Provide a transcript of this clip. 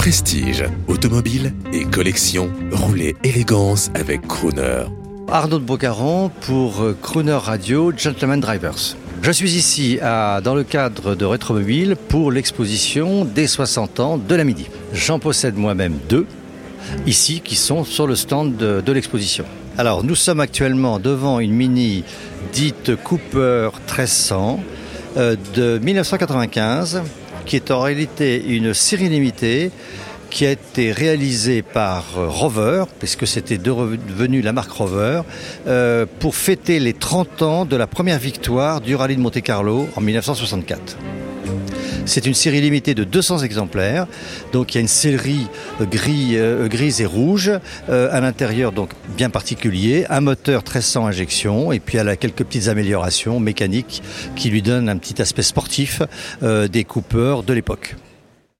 Prestige, automobile et collection, roulez élégance avec Crooner. Arnaud de Bocaron pour euh, Crooner Radio Gentleman Drivers. Je suis ici dans le cadre de Rétromobile pour l'exposition des 60 ans de la Midi. J'en possède moi-même deux, ici, qui sont sur le stand de, de l'exposition. Alors, nous sommes actuellement devant une Mini dite Cooper 1300 euh, de 1995, qui est en réalité une série limitée qui a été réalisée par euh, Rover, puisque c'était devenu la marque Rover, euh, pour fêter les 30 ans de la première victoire du rallye de Monte-Carlo en 1964. C'est une série limitée de 200 exemplaires. Donc il y a une série gris, euh, grise et rouge euh, à l'intérieur, donc bien particulier, un moteur 1300 injections et puis elle a quelques petites améliorations mécaniques qui lui donnent un petit aspect sportif euh, des coupeurs de l'époque.